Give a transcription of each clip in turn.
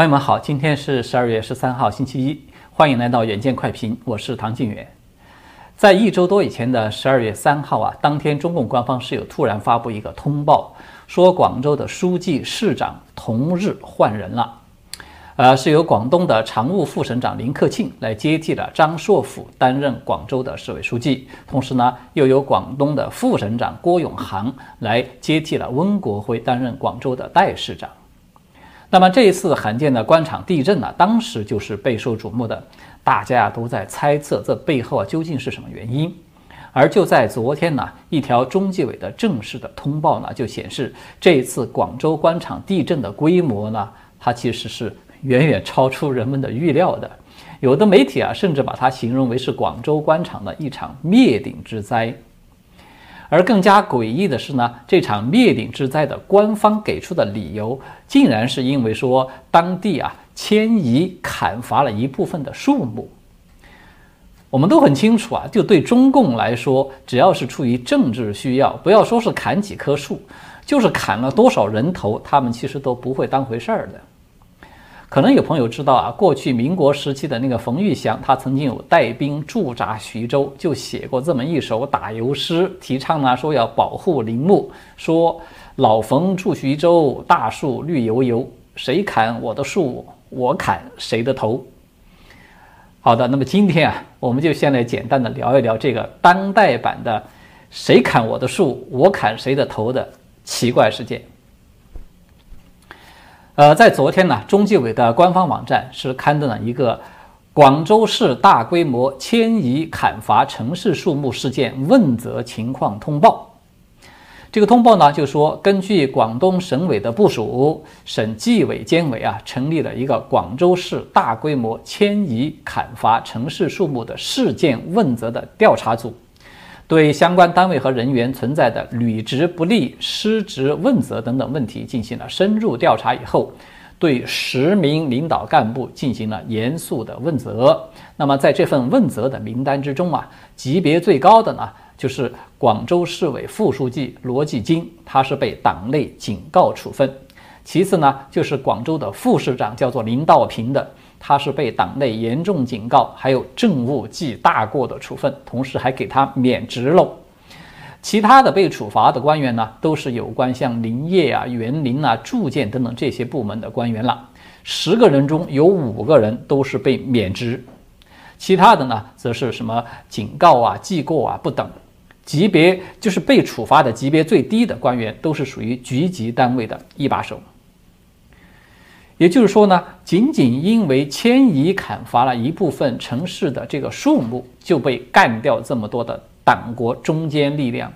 朋友们好，今天是十二月十三号，星期一，欢迎来到远见快评，我是唐静远。在一周多以前的十二月三号啊，当天中共官方是有突然发布一个通报，说广州的书记、市长同日换人了，呃，是由广东的常务副省长林克庆来接替了张硕甫担任广州的市委书记，同时呢，又由广东的副省长郭永航来接替了温国辉担任广州的代市长。那么这一次罕见的官场地震呢，当时就是备受瞩目的，大家啊都在猜测这背后啊究竟是什么原因。而就在昨天呢，一条中纪委的正式的通报呢就显示，这一次广州官场地震的规模呢，它其实是远远超出人们的预料的。有的媒体啊甚至把它形容为是广州官场的一场灭顶之灾。而更加诡异的是呢，这场灭顶之灾的官方给出的理由，竟然是因为说当地啊迁移砍伐了一部分的树木。我们都很清楚啊，就对中共来说，只要是出于政治需要，不要说是砍几棵树，就是砍了多少人头，他们其实都不会当回事儿的。可能有朋友知道啊，过去民国时期的那个冯玉祥，他曾经有带兵驻扎徐州，就写过这么一首打油诗，提倡呢说要保护林木，说老冯驻徐州，大树绿油油，谁砍我的树，我砍谁的头。好的，那么今天啊，我们就先来简单的聊一聊这个当代版的“谁砍我的树，我砍谁的头”的奇怪事件。呃，在昨天呢，中纪委的官方网站是刊登了一个广州市大规模迁移砍伐城市树木事件问责情况通报。这个通报呢，就说根据广东省委的部署，省纪委监委啊，成立了一个广州市大规模迁移砍伐城市树木的事件问责的调查组。对相关单位和人员存在的履职不力、失职问责等等问题进行了深入调查以后，对十名领导干部进行了严肃的问责。那么在这份问责的名单之中啊，级别最高的呢，就是广州市委副书记罗继金，他是被党内警告处分。其次呢，就是广州的副市长叫做林道平的。他是被党内严重警告，还有政务记大过的处分，同时还给他免职喽。其他的被处罚的官员呢，都是有关像林业啊、园林啊、住建等等这些部门的官员了。十个人中有五个人都是被免职，其他的呢，则是什么警告啊、记过啊不等。级别就是被处罚的级别最低的官员，都是属于局级单位的一把手。也就是说呢，仅仅因为迁移砍伐了一部分城市的这个树木，就被干掉这么多的党国中坚力量，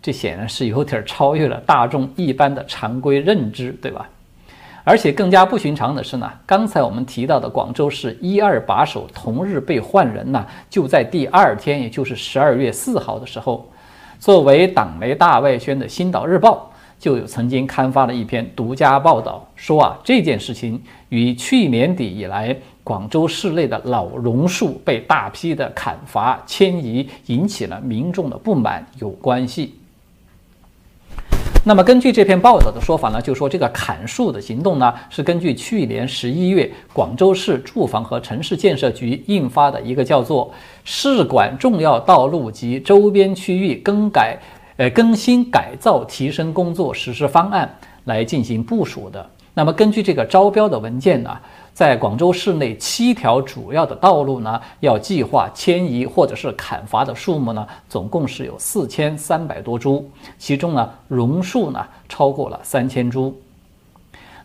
这显然是有点超越了大众一般的常规认知，对吧？而且更加不寻常的是呢，刚才我们提到的广州市一二把手同日被换人呢，就在第二天，也就是十二月四号的时候，作为党媒大外宣的《星岛日报》。就有曾经刊发了一篇独家报道，说啊这件事情与去年底以来广州市内的老榕树被大批的砍伐迁移，引起了民众的不满有关系。那么根据这篇报道的说法呢，就说这个砍树的行动呢，是根据去年十一月广州市住房和城市建设局印发的一个叫做《市管重要道路及周边区域更改》。呃，更新改造提升工作实施方案来进行部署的。那么，根据这个招标的文件呢，在广州市内七条主要的道路呢，要计划迁移或者是砍伐的树木呢，总共是有四千三百多株，其中呢，榕树呢超过了三千株。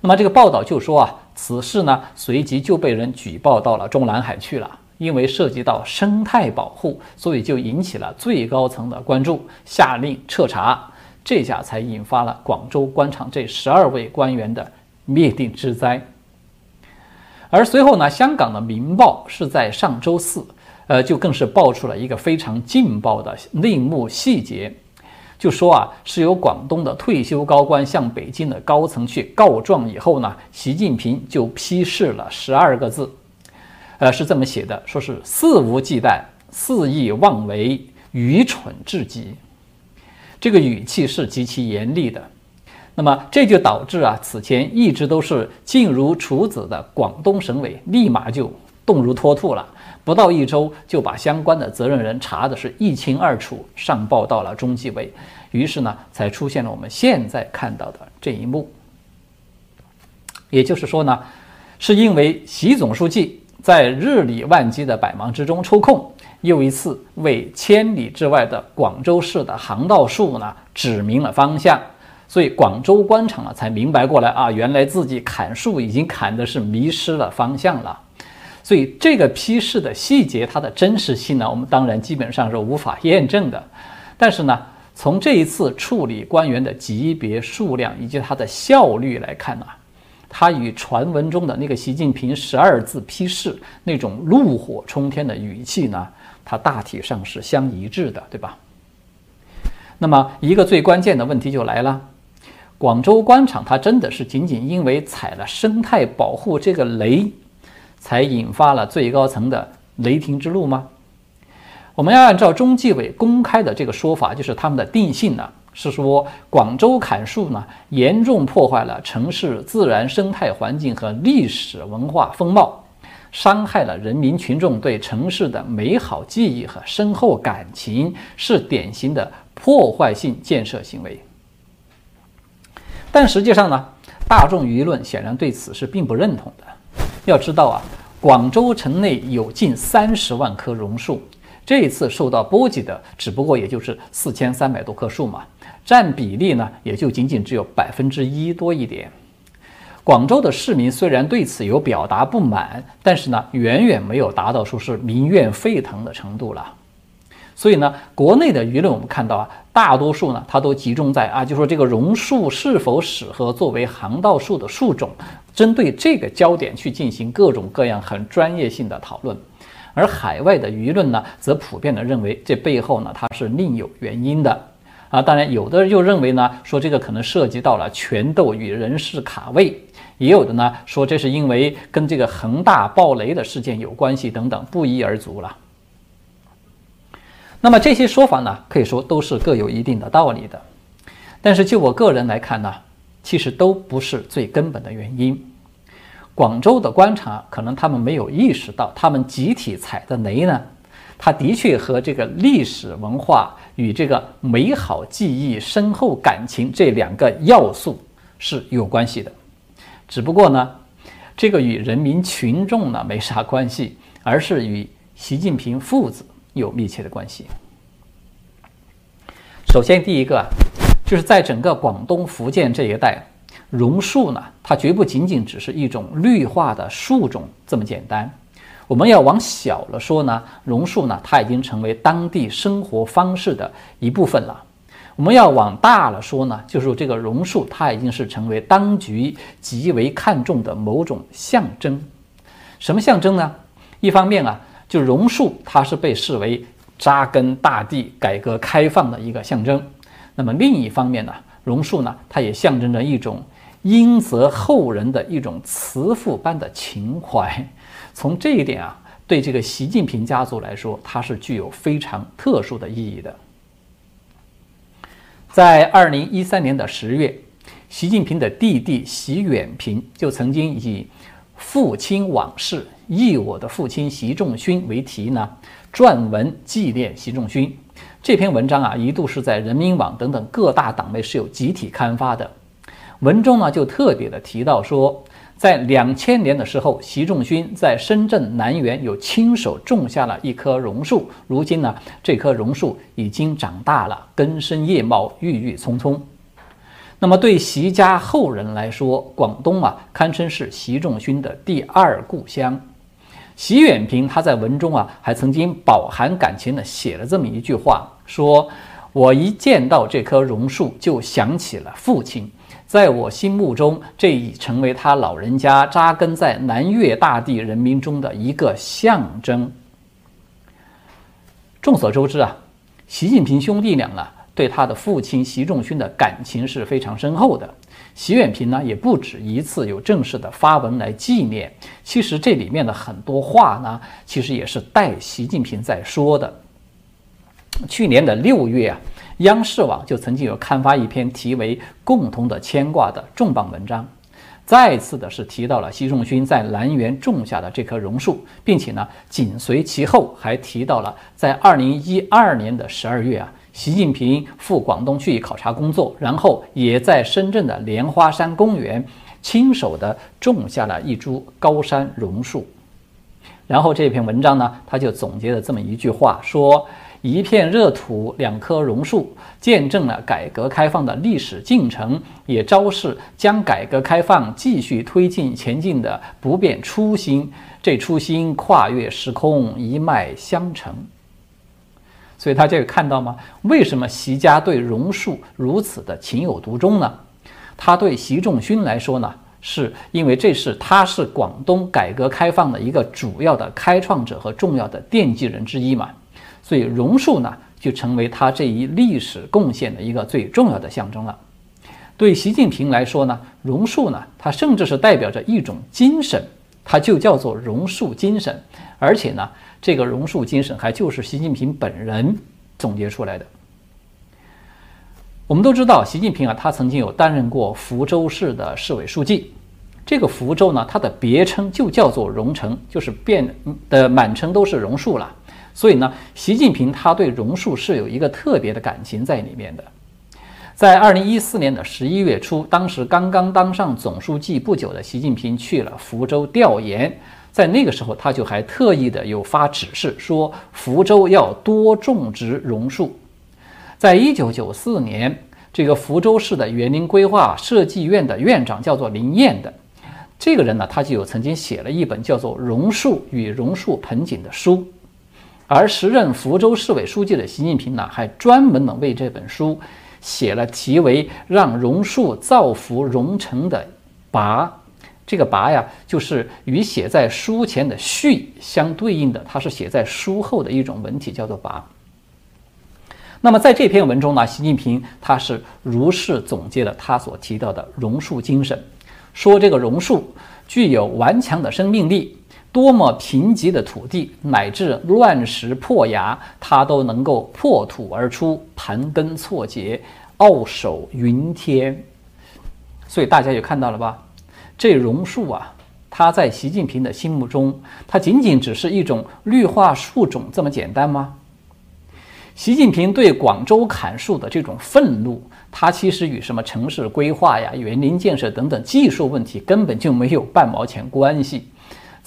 那么，这个报道就说啊，此事呢，随即就被人举报到了中南海去了。因为涉及到生态保护，所以就引起了最高层的关注，下令彻查，这下才引发了广州官场这十二位官员的灭顶之灾。而随后呢，香港的《明报》是在上周四，呃，就更是爆出了一个非常劲爆的内幕细节，就说啊，是由广东的退休高官向北京的高层去告状以后呢，习近平就批示了十二个字。呃，是这么写的，说是肆无忌惮、肆意妄为、愚蠢至极。这个语气是极其严厉的。那么这就导致啊，此前一直都是静如处子的广东省委，立马就动如脱兔了，不到一周就把相关的责任人查的是一清二楚，上报到了中纪委，于是呢，才出现了我们现在看到的这一幕。也就是说呢，是因为习总书记在日理万机的百忙之中抽空，又一次为千里之外的广州市的航道树呢指明了方向。所以广州官场呢才明白过来啊，原来自己砍树已经砍的是迷失了方向了。所以这个批示的细节，它的真实性呢，我们当然基本上是无法验证的。但是呢，从这一次处理官员的级别、数量以及它的效率来看呢，它与传闻中的那个习近平十二字批示那种怒火冲天的语气呢，它大体上是相一致的，对吧？那么一个最关键的问题就来了。广州官场，它真的是仅仅因为踩了生态保护这个雷，才引发了最高层的雷霆之怒吗？我们要按照中纪委公开的这个说法，就是他们的定性呢，是说广州砍树呢，严重破坏了城市自然生态环境和历史文化风貌，伤害了人民群众对城市的美好记忆和深厚感情，是典型的破坏性建设行为。但实际上呢，大众舆论显然对此是并不认同的。要知道啊，广州城内有近三十万棵榕树，这一次受到波及的只不过也就是四千三百多棵树嘛，占比例呢也就仅仅只有百分之一多一点。广州的市民虽然对此有表达不满，但是呢，远远没有达到说是民怨沸腾的程度了。所以呢，国内的舆论我们看到啊，大多数呢，它都集中在啊，就说这个榕树是否适合作为行道树的树种，针对这个焦点去进行各种各样很专业性的讨论。而海外的舆论呢，则普遍的认为这背后呢，它是另有原因的啊。当然，有的人又认为呢，说这个可能涉及到了权斗与人事卡位；也有的呢，说这是因为跟这个恒大暴雷的事件有关系等等，不一而足了。那么这些说法呢，可以说都是各有一定的道理的，但是就我个人来看呢，其实都不是最根本的原因。广州的观察，可能他们没有意识到，他们集体踩的雷呢，它的确和这个历史文化与这个美好记忆、深厚感情这两个要素是有关系的。只不过呢，这个与人民群众呢没啥关系，而是与习近平父子。有密切的关系。首先，第一个就是在整个广东、福建这一带，榕树呢，它绝不仅仅只是一种绿化的树种这么简单。我们要往小了说呢，榕树呢，它已经成为当地生活方式的一部分了。我们要往大了说呢，就是这个榕树，它已经是成为当局极为看重的某种象征。什么象征呢？一方面啊。就榕树，它是被视为扎根大地、改革开放的一个象征。那么另一方面呢，榕树呢，它也象征着一种应泽后人的一种慈父般的情怀。从这一点啊，对这个习近平家族来说，它是具有非常特殊的意义的。在二零一三年的十月，习近平的弟弟习远平就曾经以父亲往事。忆我的父亲习仲勋为题呢，撰文纪念习仲勋。这篇文章啊，一度是在人民网等等各大党内是有集体刊发的。文中呢，就特别的提到说，在两千年的时候，习仲勋在深圳南园有亲手种下了一棵榕树。如今呢，这棵榕树已经长大了，根深叶茂，郁郁葱葱。那么对习家后人来说，广东啊，堪称是习仲勋的第二故乡。习远平他在文中啊，还曾经饱含感情的写了这么一句话，说：“我一见到这棵榕树，就想起了父亲，在我心目中，这已成为他老人家扎根在南粤大地人民中的一个象征。”众所周知啊，习近平兄弟俩呢，对他的父亲习仲勋的感情是非常深厚的。习远平呢也不止一次有正式的发文来纪念。其实这里面的很多话呢，其实也是代习近平在说的。去年的六月啊，央视网就曾经有刊发一篇题为《共同的牵挂》的重磅文章，再次的是提到了习仲勋在南园种下的这棵榕树，并且呢，紧随其后还提到了在二零一二年的十二月啊，习近平赴广东去考察工作，然后也在深圳的莲花山公园亲手的种下了一株高山榕树。然后这篇文章呢，他就总结了这么一句话，说：“一片热土，两棵榕树，见证了改革开放的历史进程，也昭示将改革开放继续推进前进的不变初心。这初心跨越时空，一脉相承。”所以大家有看到吗？为什么习家对榕树如此的情有独钟呢？他对习仲勋来说呢？是因为这是他是广东改革开放的一个主要的开创者和重要的奠基人之一嘛，所以榕树呢就成为他这一历史贡献的一个最重要的象征了。对习近平来说呢，榕树呢它甚至是代表着一种精神，它就叫做榕树精神，而且呢这个榕树精神还就是习近平本人总结出来的。我们都知道，习近平啊，他曾经有担任过福州市的市委书记。这个福州呢，它的别称就叫做榕城，就是变的满城都是榕树了。所以呢，习近平他对榕树是有一个特别的感情在里面的。在二零一四年的十一月初，当时刚刚当上总书记不久的习近平去了福州调研，在那个时候，他就还特意的有发指示说，福州要多种植榕树。在一九九四年，这个福州市的园林规划设计院的院长叫做林燕的，这个人呢，他就有曾经写了一本叫做《榕树与榕树盆景》的书，而时任福州市委书记的习近平呢，还专门的为这本书写了题为《让榕树造福榕城》的跋，这个跋呀，就是与写在书前的序相对应的，它是写在书后的一种文体，叫做跋。那么在这篇文中呢，习近平他是如是总结了他所提到的榕树精神，说这个榕树具有顽强的生命力，多么贫瘠的土地乃至乱石破崖，它都能够破土而出，盘根错节，傲首云天。所以大家也看到了吧？这榕树啊，它在习近平的心目中，它仅仅只是一种绿化树种这么简单吗？习近平对广州砍树的这种愤怒，它其实与什么城市规划呀、园林建设等等技术问题根本就没有半毛钱关系。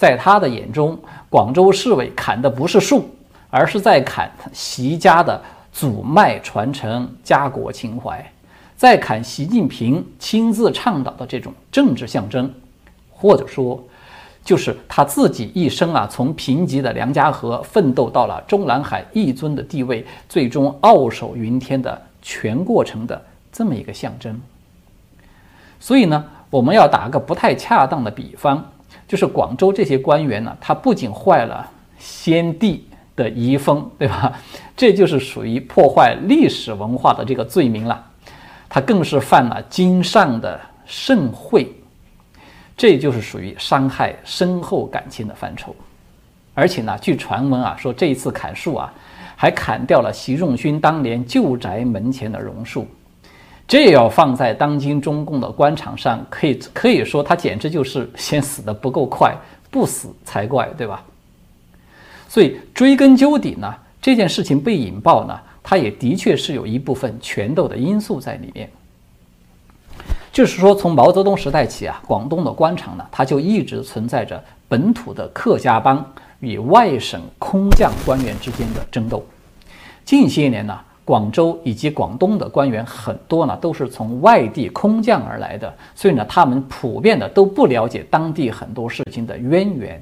在他的眼中，广州市委砍的不是树，而是在砍习家的祖脉传承、家国情怀，在砍习近平亲自倡导的这种政治象征，或者说。就是他自己一生啊，从贫瘠的梁家河奋斗到了中南海一尊的地位，最终傲首云天的全过程的这么一个象征。所以呢，我们要打个不太恰当的比方，就是广州这些官员呢，他不仅坏了先帝的遗风，对吧？这就是属于破坏历史文化的这个罪名了。他更是犯了经上的盛会。这就是属于伤害深厚感情的范畴，而且呢，据传闻啊，说这一次砍树啊，还砍掉了习仲勋当年旧宅门前的榕树，这要放在当今中共的官场上，可以可以说他简直就是先死的不够快，不死才怪，对吧？所以追根究底呢，这件事情被引爆呢，它也的确是有一部分权斗的因素在里面。就是说，从毛泽东时代起啊，广东的官场呢，它就一直存在着本土的客家帮与外省空降官员之间的争斗。近些年呢，广州以及广东的官员很多呢，都是从外地空降而来的，所以呢，他们普遍的都不了解当地很多事情的渊源。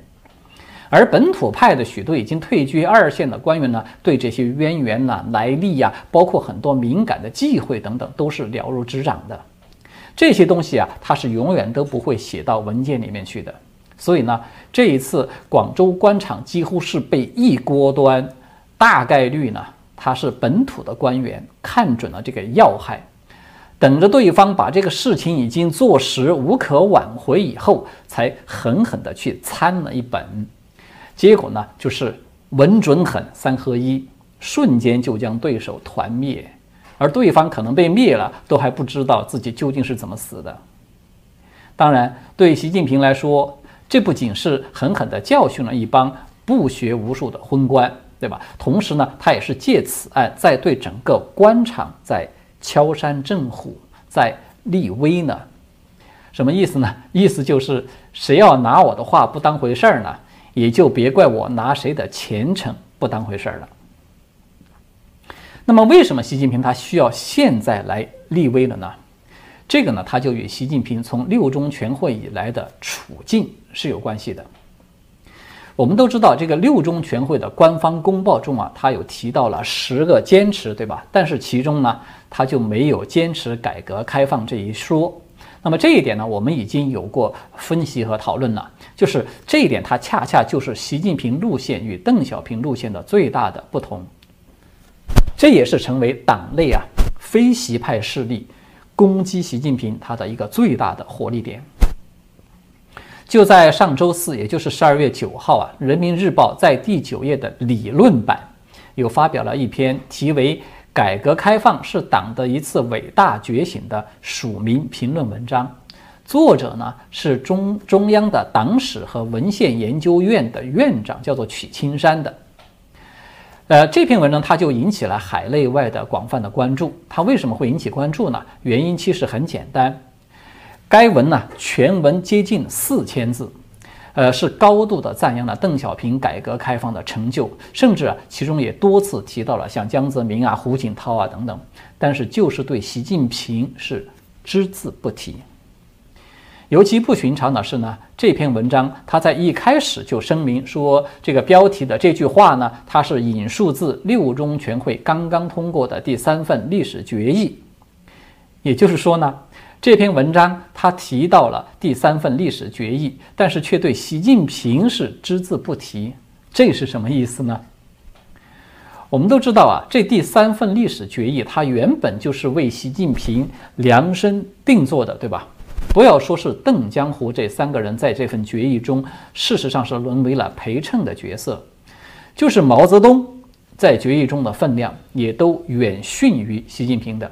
而本土派的许多已经退居二线的官员呢，对这些渊源呐、来历呀，包括很多敏感的忌讳等等，都是了如指掌的。这些东西啊，它是永远都不会写到文件里面去的。所以呢，这一次广州官场几乎是被一锅端，大概率呢，他是本土的官员看准了这个要害，等着对方把这个事情已经坐实无可挽回以后，才狠狠地去参了一本。结果呢，就是稳准狠三合一，瞬间就将对手团灭。而对方可能被灭了，都还不知道自己究竟是怎么死的。当然，对习近平来说，这不仅是狠狠地教训了一帮不学无术的昏官，对吧？同时呢，他也是借此案在对整个官场在敲山震虎，在立威呢。什么意思呢？意思就是谁要拿我的话不当回事儿呢，也就别怪我拿谁的前程不当回事儿了。那么，为什么习近平他需要现在来立威了呢？这个呢，他就与习近平从六中全会以来的处境是有关系的。我们都知道，这个六中全会的官方公报中啊，他有提到了十个坚持，对吧？但是其中呢，他就没有坚持改革开放这一说。那么这一点呢，我们已经有过分析和讨论了。就是这一点，它恰恰就是习近平路线与邓小平路线的最大的不同。这也是成为党内啊非习派势力。攻击习近平，他的一个最大的火力点，就在上周四，也就是十二月九号啊，《人民日报》在第九页的理论版，又发表了一篇题为《改革开放是党的一次伟大觉醒》的署名评论文章，作者呢是中中央的党史和文献研究院的院长，叫做曲青山的。呃，这篇文章它就引起了海内外的广泛的关注。它为什么会引起关注呢？原因其实很简单，该文呢全文接近四千字，呃，是高度的赞扬了邓小平改革开放的成就，甚至啊其中也多次提到了像江泽民啊、胡锦涛啊等等，但是就是对习近平是只字不提。尤其不寻常的是呢，这篇文章它在一开始就声明说，这个标题的这句话呢，它是引述自六中全会刚刚通过的第三份历史决议。也就是说呢，这篇文章他提到了第三份历史决议，但是却对习近平是只字不提，这是什么意思呢？我们都知道啊，这第三份历史决议它原本就是为习近平量身定做的，对吧？不要说是邓江湖这三个人在这份决议中，事实上是沦为了陪衬的角色。就是毛泽东在决议中的分量，也都远逊于习近平的。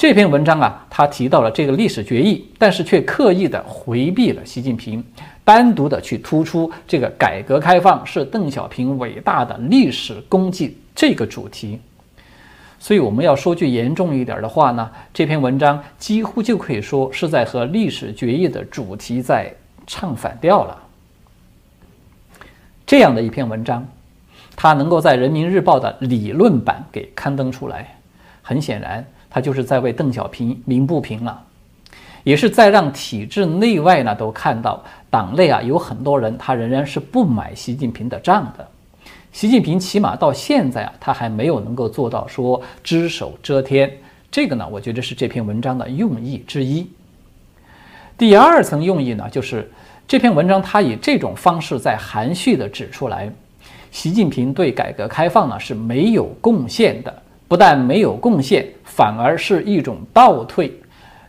这篇文章啊，他提到了这个历史决议，但是却刻意的回避了习近平，单独的去突出这个改革开放是邓小平伟大的历史功绩这个主题。所以我们要说句严重一点的话呢，这篇文章几乎就可以说是在和历史决议的主题在唱反调了。这样的一篇文章，它能够在人民日报的理论版给刊登出来，很显然，他就是在为邓小平鸣不平了，也是在让体制内外呢都看到，党内啊有很多人他仍然是不买习近平的账的。习近平起码到现在啊，他还没有能够做到说只手遮天。这个呢，我觉得是这篇文章的用意之一。第二层用意呢，就是这篇文章它以这种方式在含蓄地指出来，习近平对改革开放呢是没有贡献的。不但没有贡献，反而是一种倒退。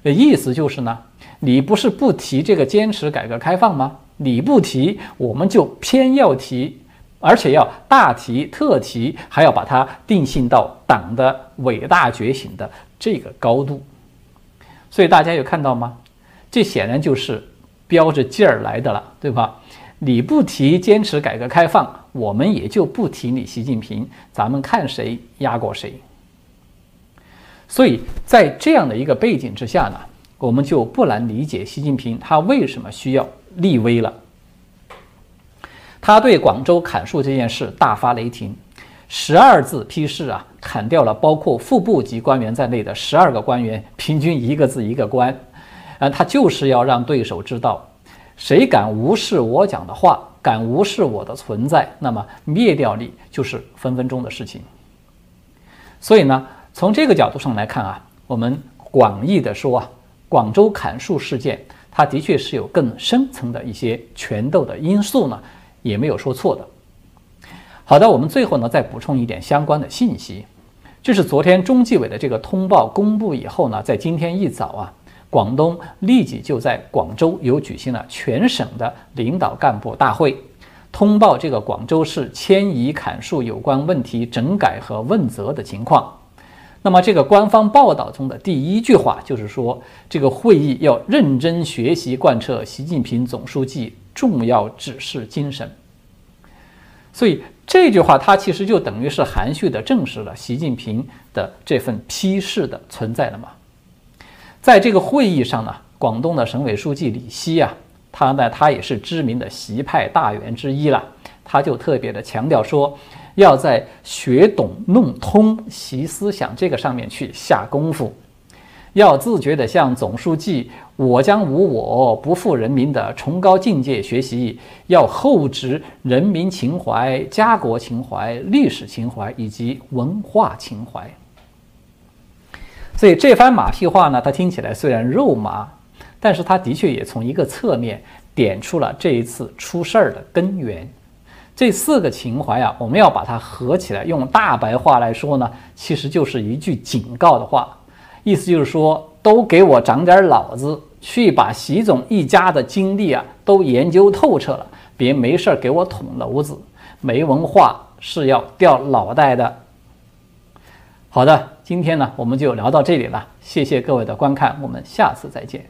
意思就是呢，你不是不提这个坚持改革开放吗？你不提，我们就偏要提。而且要大提特提，还要把它定性到党的伟大觉醒的这个高度，所以大家有看到吗？这显然就是标着劲儿来的了，对吧？你不提坚持改革开放，我们也就不提你习近平，咱们看谁压过谁。所以在这样的一个背景之下呢，我们就不难理解习近平他为什么需要立威了。他对广州砍树这件事大发雷霆，十二字批示啊，砍掉了包括副部级官员在内的十二个官员，平均一个字一个官，啊，他就是要让对手知道，谁敢无视我讲的话，敢无视我的存在，那么灭掉你就是分分钟的事情。所以呢，从这个角度上来看啊，我们广义的说啊，广州砍树事件，它的确是有更深层的一些权斗的因素呢。也没有说错的。好的，我们最后呢再补充一点相关的信息，就是昨天中纪委的这个通报公布以后呢，在今天一早啊，广东立即就在广州有举行了全省的领导干部大会，通报这个广州市迁移砍树有关问题整改和问责的情况。那么这个官方报道中的第一句话就是说，这个会议要认真学习贯彻习近平总书记重要指示精神。所以这句话它其实就等于是含蓄地证实了习近平的这份批示的存在了嘛。在这个会议上呢，广东的省委书记李希啊，他呢他也是知名的习派大员之一了，他就特别的强调说，要在学懂弄通习思想这个上面去下功夫。要自觉地向总书记“我将无我，不负人民”的崇高境界学习，要厚植人民情怀、家国情怀、历史情怀以及文化情怀。所以这番马屁话呢，它听起来虽然肉麻，但是它的确也从一个侧面点出了这一次出事儿的根源。这四个情怀啊，我们要把它合起来，用大白话来说呢，其实就是一句警告的话。意思就是说，都给我长点脑子，去把习总一家的经历啊都研究透彻了，别没事儿给我捅娄子。没文化是要掉脑袋的。好的，今天呢我们就聊到这里了，谢谢各位的观看，我们下次再见。